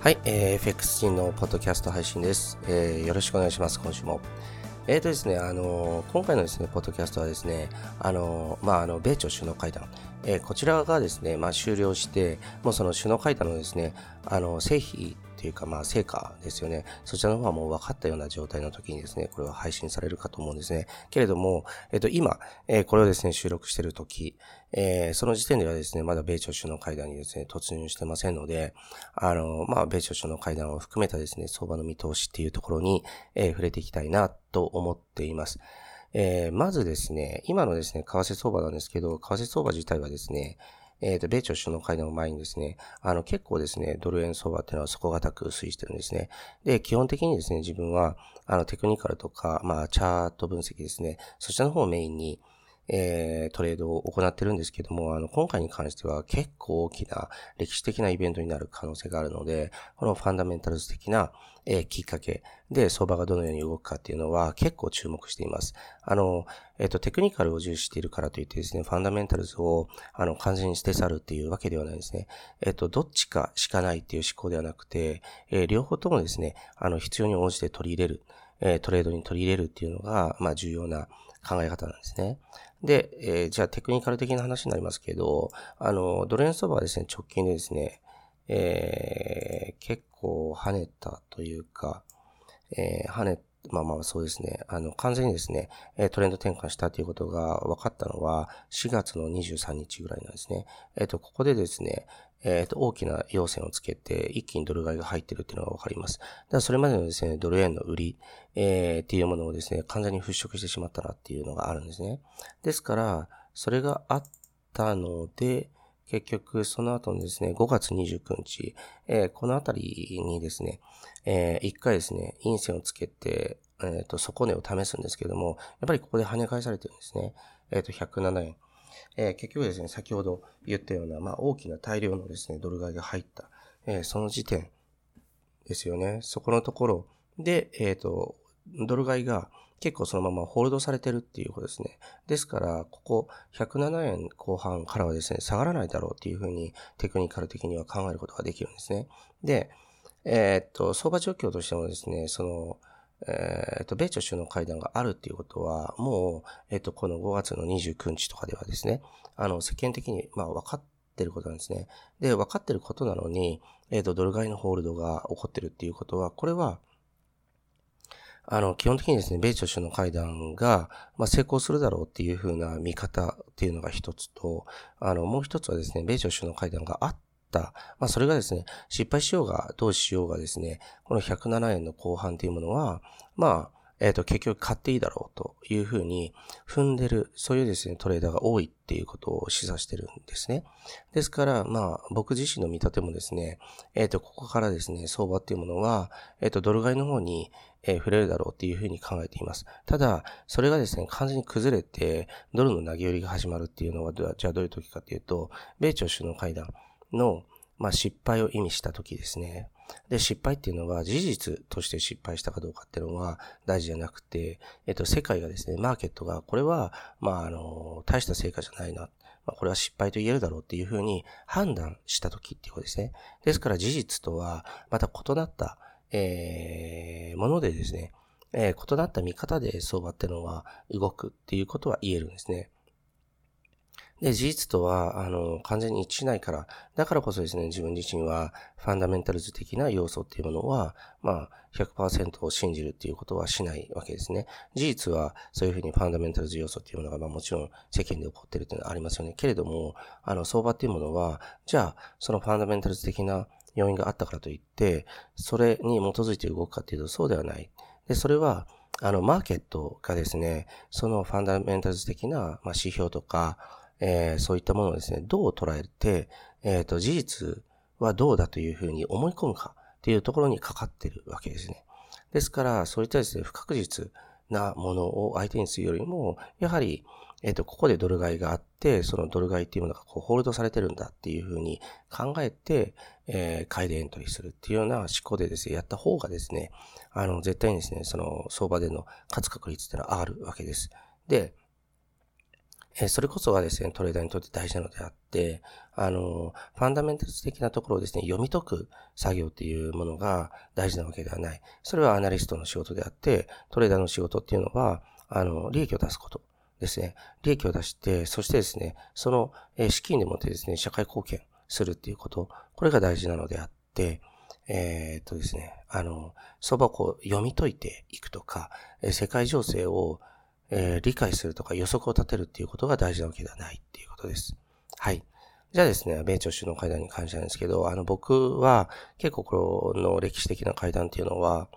はい、えー、FX 人のポッドキャスト配信です。えー、よろしくお願いします、今週も。えーとですね、あのー、今回のですね、ポッドキャストはですね、あのー、まあ、あの、米朝首脳会談、えー、こちらがですね、まあ、終了して、もうその首脳会談のですね、あの、成否というか、まあ、成果ですよね。そちらの方はもう分かったような状態の時にですね、これは配信されるかと思うんですね。けれども、えっと、今、えー、これをですね、収録している時、えー、その時点ではですね、まだ米朝首脳会談にですね、突入してませんので、あの、まあ、米朝首脳会談を含めたですね、相場の見通しっていうところに、えー、触れていきたいなと思っています。えー、まずですね、今のですね、為替相場なんですけど、為替相場自体はですね、えっ、ー、と、米朝首脳会談の前にですね、あの、結構ですね、ドル円相場っていうのは底堅く推移してるんですね。で、基本的にですね、自分は、あの、テクニカルとか、まあ、チャート分析ですね、そちらの方をメインに、えー、トレードを行ってるんですけども、あの、今回に関しては結構大きな歴史的なイベントになる可能性があるので、このファンダメンタルズ的な、えー、きっかけで相場がどのように動くかっていうのは結構注目しています。あの、えっ、ー、と、テクニカルを重視しているからといってですね、ファンダメンタルズを、あの、完全に捨て去るっていうわけではないですね。えっ、ー、と、どっちかしかないっていう思考ではなくて、えー、両方ともですね、あの、必要に応じて取り入れる、えー、トレードに取り入れるっていうのが、まあ、重要な考え方なんですね。で、えー、じゃあテクニカル的な話になりますけど、あの、ドル円相場はですね、直近でですね、えー、結構跳ねたというか、えー、跳ね、まあまあそうですね、あの、完全にですね、トレンド転換したということが分かったのは4月の23日ぐらいなんですね。えっ、ー、と、ここでですね、えっ、ー、と、大きな要線をつけて、一気にドル買いが入ってるっていうのがわかります。だからそれまでのですね、ドル円の売り、えー、っていうものをですね、完全に払拭してしまったなっていうのがあるんですね。ですから、それがあったので、結局、その後のですね、5月29日、えー、このあたりにですね、えー、一回ですね、陰線をつけて、えっ、ー、と、底値を試すんですけども、やっぱりここで跳ね返されてるんですね。えっ、と、107円。えー、結局ですね、先ほど言ったような、まあ、大きな大量のですね、ドル買いが入った、えー、その時点ですよね。そこのところで、えっ、ー、と、ドル買いが結構そのままホールドされてるっていうことですね。ですから、ここ107円後半からはですね、下がらないだろうっていうふうにテクニカル的には考えることができるんですね。で、えっと、相場状況としてもですね、その、えっ、と、米朝首脳会談があるっていうことは、もう、えっ、と、この5月の29日とかではですね、あの、世間的に、まあ、分かってることなんですね。で、分かってることなのに、えっ、と、ドル買いのホールドが起こってるっていうことは、これは、あの、基本的にですね、米朝首脳会談が、まあ、成功するだろうっていうふうな見方っていうのが一つと、あの、もう一つはですね、米朝首脳会談があって。まあ、それがですね、失敗しようが、どうしようがですね、この107円の後半というものは、まあ、えっ、ー、と、結局買っていいだろうというふうに踏んでる、そういうですね、トレーダーが多いっていうことを示唆してるんですね。ですから、まあ、僕自身の見立てもですね、えっ、ー、と、ここからですね、相場っていうものは、えっ、ー、と、ドル買いの方に、え、触れるだろうっていうふうに考えています。ただ、それがですね、完全に崩れて、ドルの投げ売りが始まるっていうのは、じゃあどういう時かっていうと、米朝首脳会談の、まあ、失敗を意味した時ですね。で、失敗っていうのは事実として失敗したかどうかっていうのは大事じゃなくて、えっと、世界がですね、マーケットが、これは、まあ、あの、大した成果じゃないな。まあ、これは失敗と言えるだろうっていうふうに判断した時っていうことですね。ですから事実とは、また異なった、えー、ものでですね、えー、異なった見方で相場っていうのは動くっていうことは言えるんですね。で、事実とは、あの、完全に一致しないから、だからこそですね、自分自身は、ファンダメンタルズ的な要素っていうものは、まあ、100%を信じるっていうことはしないわけですね。事実は、そういうふうにファンダメンタルズ要素っていうものが、まあもちろん世間で起こってるっていうのはありますよね。けれども、あの、相場っていうものは、じゃあ、そのファンダメンタルズ的な要因があったからといって、それに基づいて動くかっていうと、そうではない。で、それは、あの、マーケットがですね、そのファンダメンタルズ的な、まあ、指標とか、えー、そういったものをですね、どう捉えて、えっ、ー、と、事実はどうだというふうに思い込むかっていうところにかかってるわけですね。ですから、そういったですね、不確実なものを相手にするよりも、やはり、えっ、ー、と、ここでドル買いがあって、そのドル買いっていうものがこうホールドされてるんだっていうふうに考えて、えー、買いでエントリーするっていうような思考でですね、やった方がですね、あの、絶対にですね、その相場での勝つ確率っていうのはあるわけです。で、えそれこそがですね、トレーダーにとって大事なのであって、あの、ファンダメンタル的なところをですね、読み解く作業っていうものが大事なわけではない。それはアナリストの仕事であって、トレーダーの仕事っていうのは、あの、利益を出すことですね。利益を出して、そしてですね、その、資金でもってですね、社会貢献するっていうこと、これが大事なのであって、えー、っとですね、あの、相場をこう読み解いていくとか、世界情勢をえー、理解するとか予測を立てるっていうことが大事なわけではないっていうことです。はい。じゃあですね、米朝首脳会談に関してなんですけど、あの、僕は結構この歴史的な会談っていうのは、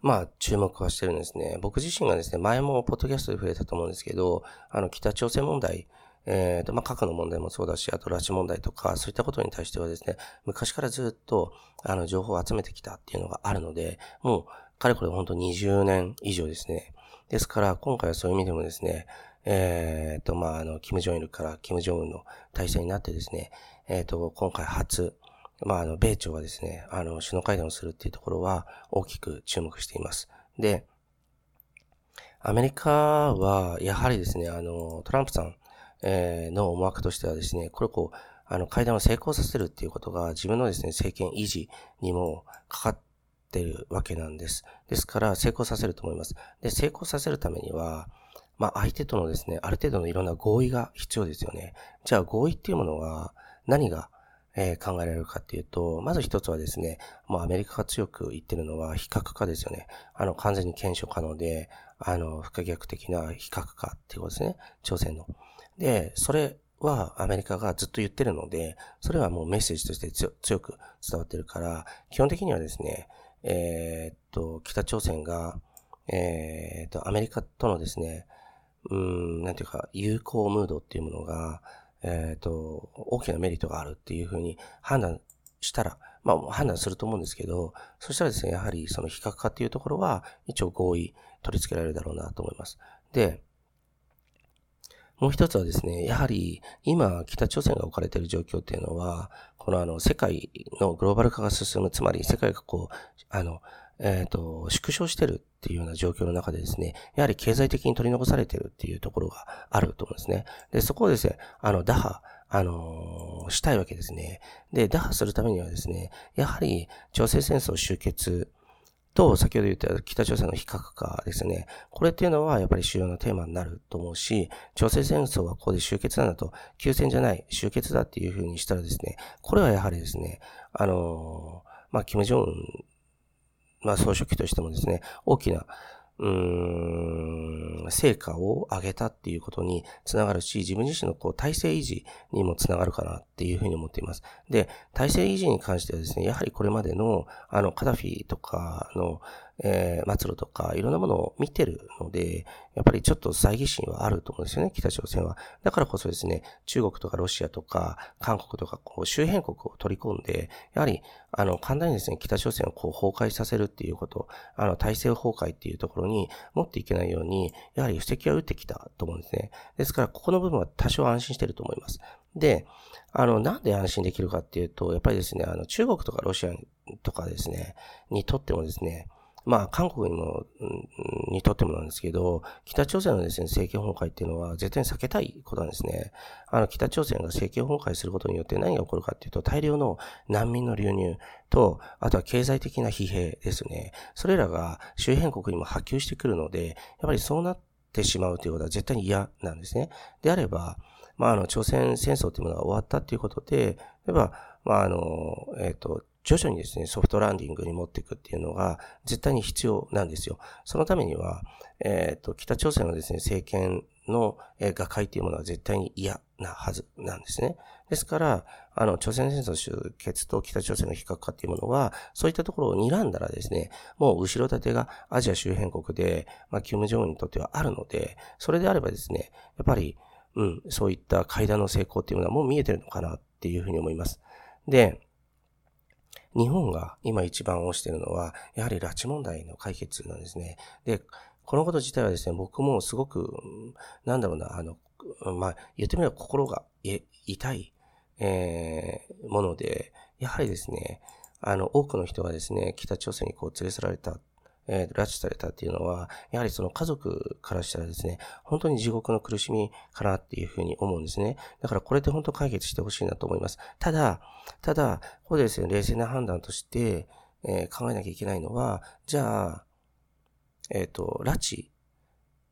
まあ、注目はしてるんですね。僕自身がですね、前もポッドキャストで触れたと思うんですけど、あの、北朝鮮問題、えー、と、まあ、核の問題もそうだし、あと拉致問題とか、そういったことに対してはですね、昔からずっと、あの、情報を集めてきたっていうのがあるので、もう、かれこれ本当20年以上ですね、ですから、今回はそういう意味でもですね、えっ、ー、と、まあ、あの、キム・ジョンイルからキム・ジョンウンの体制になってですね、えっ、ー、と、今回初、まあ、あの、米朝がですね、あの、首脳会談をするっていうところは大きく注目しています。で、アメリカは、やはりですね、あの、トランプさん、えー、の思惑としてはですね、これをこう、あの、会談を成功させるっていうことが自分のですね、政権維持にもかかっってるわけなんです。ですから成功させると思います。で、成功させるためには、まあ相手とのですね、ある程度のいろんな合意が必要ですよね。じゃあ合意っていうものは何がえー、考えられるかっていうと、まず一つはですね、もうアメリカが強く言ってるのは非核化ですよね。あの、完全に検証可能で、あの、不可逆的な非核化っていうことですね。朝鮮の。で、それはアメリカがずっと言ってるので、それはもうメッセージとして強く伝わってるから、基本的にはですね、えー、っと、北朝鮮が、えー、っと、アメリカとのですね、うん、なんていうか、友好ムードっていうものが、えー、っと、大きなメリットがあるっていうふうに判断したら、まあ、判断すると思うんですけど、そしたらですね、やはりその比較化っていうところは、一応合意取り付けられるだろうなと思います。で、もう一つはですね、やはり今北朝鮮が置かれている状況っていうのは、このあの世界のグローバル化が進む、つまり世界がこう、あの、えっ、ー、と、縮小してるっていうような状況の中でですね、やはり経済的に取り残されてるっていうところがあると思うんですね。で、そこをですね、あの、打破、あの、したいわけですね。で、打破するためにはですね、やはり朝鮮戦争終結と、先ほど言った北朝鮮の非核化ですね。これっていうのはやっぱり主要なテーマになると思うし、朝鮮戦争はここで終結なんだと、休戦じゃない、終結だっていうふうにしたらですね、これはやはりですね、あのまあ、キム・ジョンウン、まあ、総書記としてもですね、大きな、うーん、成果を上げたっていうことにつながるし、自分自身のこう体制維持にもつながるかなっていうふうに思っています。で、体制維持に関してはですね、やはりこれまでの、あの、カダフィとかの、えー、末路とか、いろんなものを見てるので、やっぱりちょっと猜疑心はあると思うんですよね、北朝鮮は。だからこそですね、中国とかロシアとか、韓国とか、こう、周辺国を取り込んで、やはり、あの、簡単にですね、北朝鮮をこう、崩壊させるっていうこと、あの、体制崩壊っていうところに持っていけないように、やはり布石は打ってきたと思うんですね。ですから、ここの部分は多少安心してると思います。で、あの、なんで安心できるかっていうと、やっぱりですね、あの、中国とかロシアとかですね、にとってもですね、まあ、韓国にも、にとってもなんですけど、北朝鮮のですね、政権崩壊っていうのは絶対に避けたいことなんですね。あの、北朝鮮が政権崩壊することによって何が起こるかっていうと、大量の難民の流入と、あとは経済的な疲弊ですね。それらが周辺国にも波及してくるので、やっぱりそうなってしまうということは絶対に嫌なんですね。であれば、まあ、あの、朝鮮戦争というものが終わったということで、例えば、まあ、あの、えっ、ー、と、徐々にですね、ソフトランディングに持っていくっていうのが絶対に必要なんですよ。そのためには、えっ、ー、と、北朝鮮のですね、政権の、えー、瓦解っていうものは絶対に嫌なはずなんですね。ですから、あの、朝鮮戦争終結と北朝鮮の非核化っていうものは、そういったところを睨んだらですね、もう後ろ盾がアジア周辺国で、まあ、キム・ジョンウンにとってはあるので、それであればですね、やっぱり、うん、そういった会談の成功っていうのはもう見えてるのかなっていうふうに思います。で、日本が今一番推しているのは、やはり拉致問題の解決なんですね。で、このこと自体はですね、僕もすごく、なんだろうな、あの、まあ、言ってみれば心が痛い、えー、もので、やはりですね、あの、多くの人がですね、北朝鮮にこう連れ去られた、えー、拉致されたっていうのは、やはりその家族からしたらですね、本当に地獄の苦しみかなっていうふうに思うんですね。だからこれで本当解決してほしいなと思います。ただ、ただ、ここでですね、冷静な判断として、えー、考えなきゃいけないのは、じゃあ、えっ、ー、と、拉致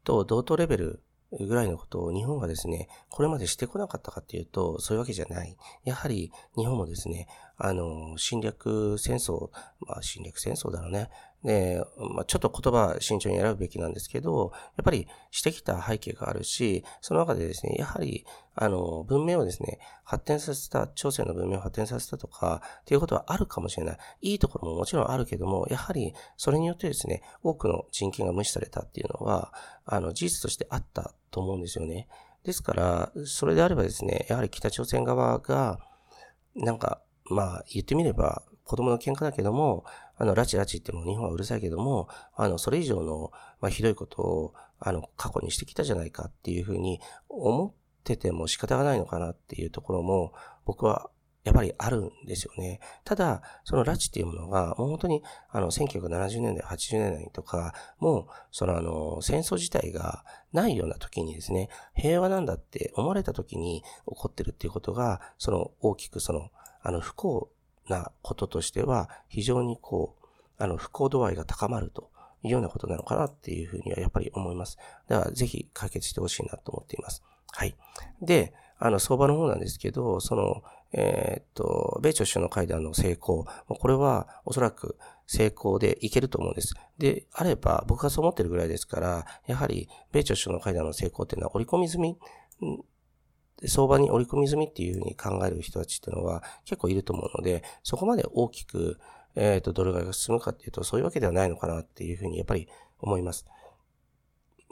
と同等レベルぐらいのことを日本がですね、これまでしてこなかったかっていうと、そういうわけじゃない。やはり日本もですね、あの、侵略戦争、まあ侵略戦争だろうね。で、まあ、ちょっと言葉慎重に選ぶべきなんですけど、やっぱりしてきた背景があるし、その中でですね、やはり、あの、文明をですね、発展させた、朝鮮の文明を発展させたとか、っていうことはあるかもしれない。いいところももちろんあるけども、やはり、それによってですね、多くの人権が無視されたっていうのは、あの、事実としてあったと思うんですよね。ですから、それであればですね、やはり北朝鮮側が、なんか、まあ、言ってみれば、子供の喧嘩だけども、あの、拉致拉致っても日本はうるさいけども、あの、それ以上の、まあ、ひどいことを、あの、過去にしてきたじゃないかっていうふうに思ってても仕方がないのかなっていうところも、僕はやっぱりあるんですよね。ただ、その拉致っていうものが、もう本当に、あの、1970年代、80年代とか、もう、そのあの、戦争自体がないような時にですね、平和なんだって思われた時に起こってるっていうことが、その大きくその、あの、不幸なこととしては、非常にこう、あの、不幸度合いが高まるというようなことなのかなっていうふうにはやっぱり思います。だから、ぜひ解決してほしいなと思っています。はい。で、あの、相場の方なんですけど、その、えー、っと、米朝首脳会談の成功、これはおそらく成功でいけると思うんです。で、あれば、僕がそう思ってるぐらいですから、やはり、米朝首脳会談の成功っていうのは織り込み済み相場に織り込み済みっていうふうに考える人たちっていうのは結構いると思うので、そこまで大きく、えっ、ー、と、ドル買いが進むかっていうと、そういうわけではないのかなっていうふうにやっぱり思います。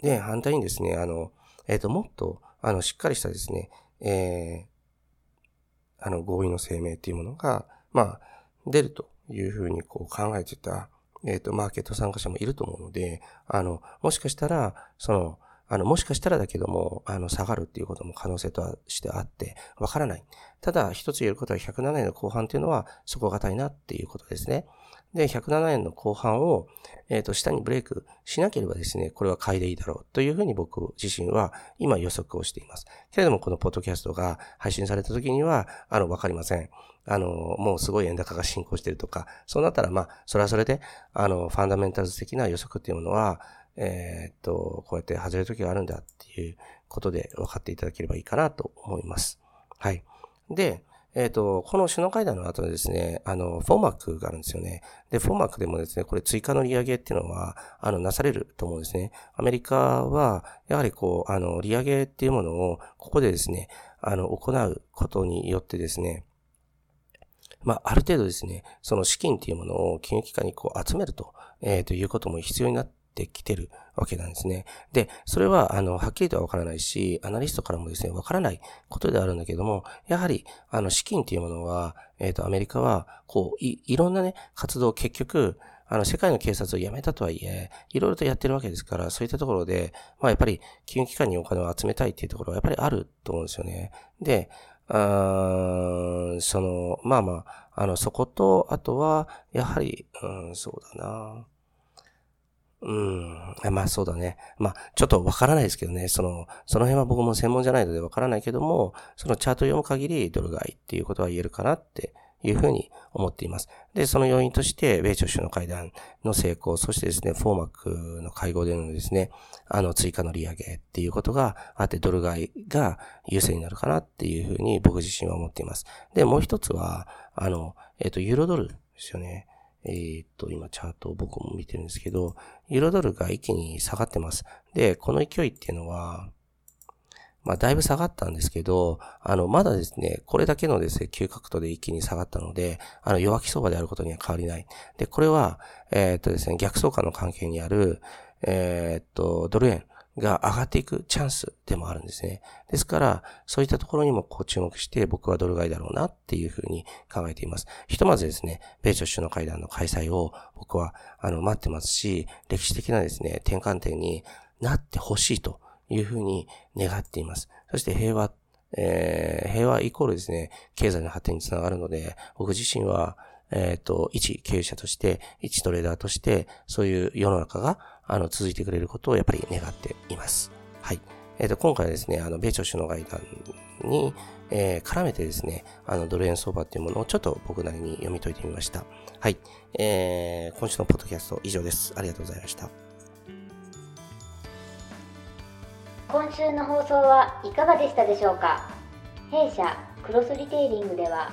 で、反対にですね、あの、えっ、ー、と、もっと、あの、しっかりしたですね、えー、あの、合意の声明っていうものが、まあ、出るというふうにこう考えてた、えっ、ー、と、マーケット参加者もいると思うので、あの、もしかしたら、その、あの、もしかしたらだけども、あの、下がるっていうことも可能性としてあって、わからない。ただ、一つ言えることは107円の後半っていうのは底堅いなっていうことですね。で、107円の後半を、えっ、ー、と、下にブレイクしなければですね、これは買いでいいだろうというふうに僕自身は今予測をしています。けれども、このポッドキャストが配信された時には、あの、わかりません。あの、もうすごい円高が進行しているとか、そうなったら、まあ、それはそれで、あの、ファンダメンタルズ的な予測っていうものは、えー、っと、こうやって外れる時があるんだっていうことで分かっていただければいいかなと思います。はい。で、えっ、と、この首脳会談の後でですね、あの、フォーマックがあるんですよね。で、フォーマックでもですね、これ追加の利上げっていうのは、あの、なされると思うんですね。アメリカは、やはりこう、あの、利上げっていうものを、ここでですね、あの、行うことによってですね、まあ、ある程度ですね、その資金っていうものを金融機関にこう集めると、えー、ということも必要になってってきてるわけなんですね。で、それは、あの、はっきりとはわからないし、アナリストからもですね、わからないことであるんだけども、やはり、あの、資金っていうものは、えっ、ー、と、アメリカは、こう、い、いろんなね、活動を結局、あの、世界の警察を辞めたとはいえ、いろいろとやってるわけですから、そういったところで、まあ、やっぱり、金融機関にお金を集めたいっていうところはやっぱりあると思うんですよね。で、あその、まあまあ、あの、そこと、あとは、やはり、うん、そうだな。うん。まあそうだね。まあちょっとわからないですけどね。その、その辺は僕も専門じゃないのでわからないけども、そのチャート読む限りドル買いっていうことは言えるかなっていうふうに思っています。で、その要因として、米朝首脳会談の成功、そしてですね、フォーマックの会合でのですね、あの追加の利上げっていうことがあって、ドル買いが優勢になるかなっていうふうに僕自身は思っています。で、もう一つは、あの、えっ、と、ユーロドルですよね。え、っと、今チャートを僕も見てるんですけど、ユーロドルが一気に下がってます。で、この勢いっていうのは、まあ、だいぶ下がったんですけど、あの、まだですね、これだけのですね、急角度で一気に下がったので、あの、弱気相場であることには変わりない。で、これは、えー、っとですね、逆相関の関係にある、えー、っと、ドル円が上がっていくチャンスでもあるんですね。ですから、そういったところにもこう注目して、僕はドル買いだろうなっていうふうに考えています。ひとまずですね、米朝首脳会談の開催を僕は、あの、待ってますし、歴史的なですね、転換点になってほしいというふうに願っています。そして平和、えー、平和イコールですね、経済の発展につながるので、僕自身は、えっ、と、一経営者として、一トレーダーとして、そういう世の中が、あの、続いてくれることをやっぱり願っています。はい。えっ、と、今回はですね、あの、米朝首脳会談に、えー、絡めてですね、あの、ドル円相場っていうものをちょっと僕なりに読み解いてみました。はい。えー、今週のポッドキャスト以上です。ありがとうございました。今週の放送はいかがでしたでしょうか？弊社クロスリテイリングでは